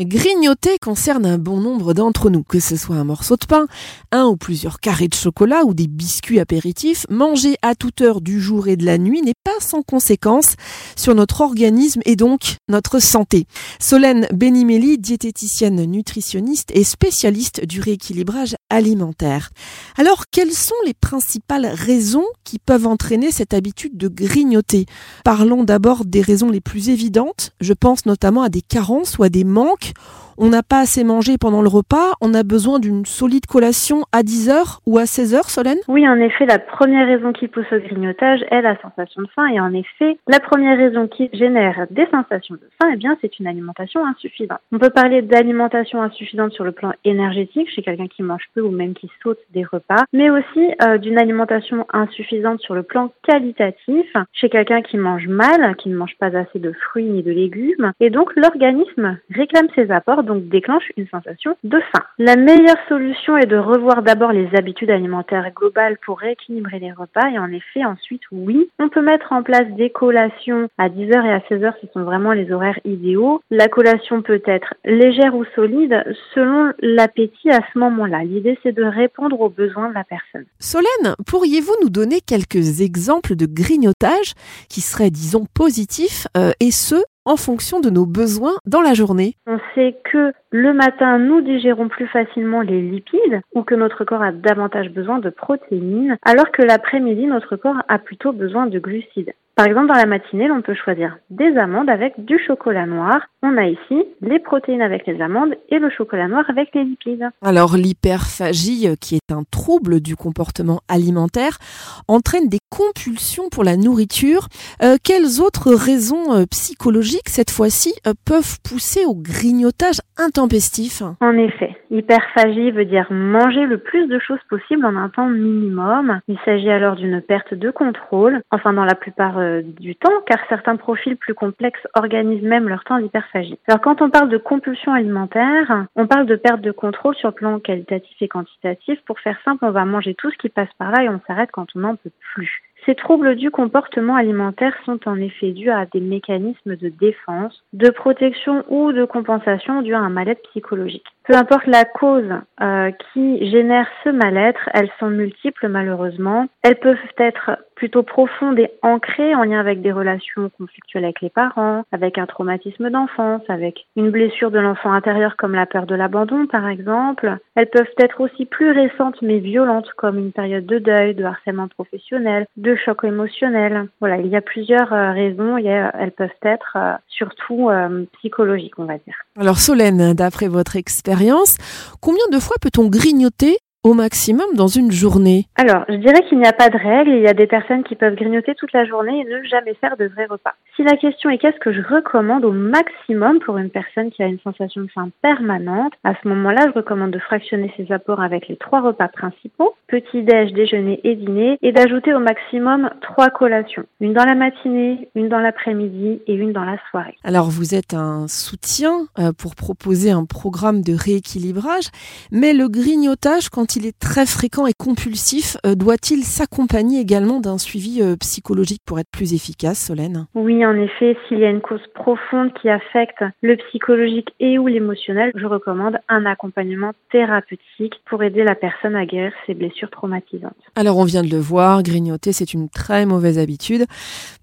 Grignoter concerne un bon nombre d'entre nous, que ce soit un morceau de pain, un ou plusieurs carrés de chocolat ou des biscuits apéritifs, manger à toute heure du jour et de la nuit n'est pas sans conséquence sur notre organisme et donc notre santé. Solène Benimeli, diététicienne nutritionniste et spécialiste du rééquilibrage alimentaire. Alors, quelles sont les principales raisons qui peuvent entraîner cette habitude de grignoter Parlons d'abord des raisons les plus évidentes. Je pense notamment à des carences ou à des manques on n'a pas assez mangé pendant le repas, on a besoin d'une solide collation à 10h ou à 16h, Solène? Oui, en effet, la première raison qui pousse au grignotage est la sensation de faim. Et en effet, la première raison qui génère des sensations de faim, eh bien, c'est une alimentation insuffisante. On peut parler d'alimentation insuffisante sur le plan énergétique, chez quelqu'un qui mange peu ou même qui saute des repas, mais aussi euh, d'une alimentation insuffisante sur le plan qualitatif, chez quelqu'un qui mange mal, qui ne mange pas assez de fruits ni de légumes. Et donc, l'organisme réclame ses apports donc déclenche une sensation de faim. La meilleure solution est de revoir d'abord les habitudes alimentaires globales pour rééquilibrer les repas et en effet ensuite oui, on peut mettre en place des collations à 10h et à 16h, ce sont vraiment les horaires idéaux. La collation peut être légère ou solide selon l'appétit à ce moment-là. L'idée c'est de répondre aux besoins de la personne. Solène, pourriez-vous nous donner quelques exemples de grignotage qui seraient disons positifs euh, et ce en fonction de nos besoins dans la journée. On sait que le matin, nous digérons plus facilement les lipides ou que notre corps a davantage besoin de protéines, alors que l'après-midi, notre corps a plutôt besoin de glucides. Par exemple, dans la matinée, on peut choisir des amandes avec du chocolat noir. On a ici les protéines avec les amandes et le chocolat noir avec les lipides. Alors, l'hyperphagie, euh, qui est un trouble du comportement alimentaire, entraîne des compulsions pour la nourriture. Euh, quelles autres raisons euh, psychologiques, cette fois-ci, peuvent pousser au grignotage intempestif? En effet, hyperphagie veut dire manger le plus de choses possible en un temps minimum. Il s'agit alors d'une perte de contrôle. Enfin, dans la plupart euh, du temps, car certains profils plus complexes organisent même leur temps d'hyperphagie. Alors quand on parle de compulsion alimentaire, on parle de perte de contrôle sur le plan qualitatif et quantitatif. Pour faire simple, on va manger tout ce qui passe par là et on s'arrête quand on n'en peut plus. Ces troubles du comportement alimentaire sont en effet dus à des mécanismes de défense, de protection ou de compensation dus à un mal-être psychologique. Peu importe la cause euh, qui génère ce mal-être, elles sont multiples malheureusement. Elles peuvent être plutôt profondes et ancrées en lien avec des relations conflictuelles avec les parents, avec un traumatisme d'enfance, avec une blessure de l'enfant intérieur comme la peur de l'abandon par exemple. Elles peuvent être aussi plus récentes mais violentes comme une période de deuil, de harcèlement professionnel, choc émotionnel. Voilà, il y a plusieurs euh, raisons et elles peuvent être euh, surtout psychologiques on va dire. Alors Solène, d'après votre expérience, combien de fois peut-on grignoter au maximum dans une journée Alors, je dirais qu'il n'y a pas de règle. Il y a des personnes qui peuvent grignoter toute la journée et ne jamais faire de vrais repas. Si la question est qu'est-ce que je recommande au maximum pour une personne qui a une sensation de faim permanente, à ce moment-là, je recommande de fractionner ses apports avec les trois repas principaux, petit-déj, déjeuner et dîner, et d'ajouter au maximum trois collations. Une dans la matinée, une dans l'après-midi et une dans la soirée. Alors, vous êtes un soutien euh, pour proposer un programme de rééquilibrage, mais le grignotage, quand il est très fréquent et compulsif, euh, doit-il s'accompagner également d'un suivi euh, psychologique pour être plus efficace, Solène? Oui, en effet, s'il y a une cause profonde qui affecte le psychologique et ou l'émotionnel, je recommande un accompagnement thérapeutique pour aider la personne à guérir ses blessures traumatisantes. Alors on vient de le voir, grignoter c'est une très mauvaise habitude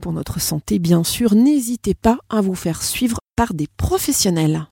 pour notre santé bien sûr. N'hésitez pas à vous faire suivre par des professionnels.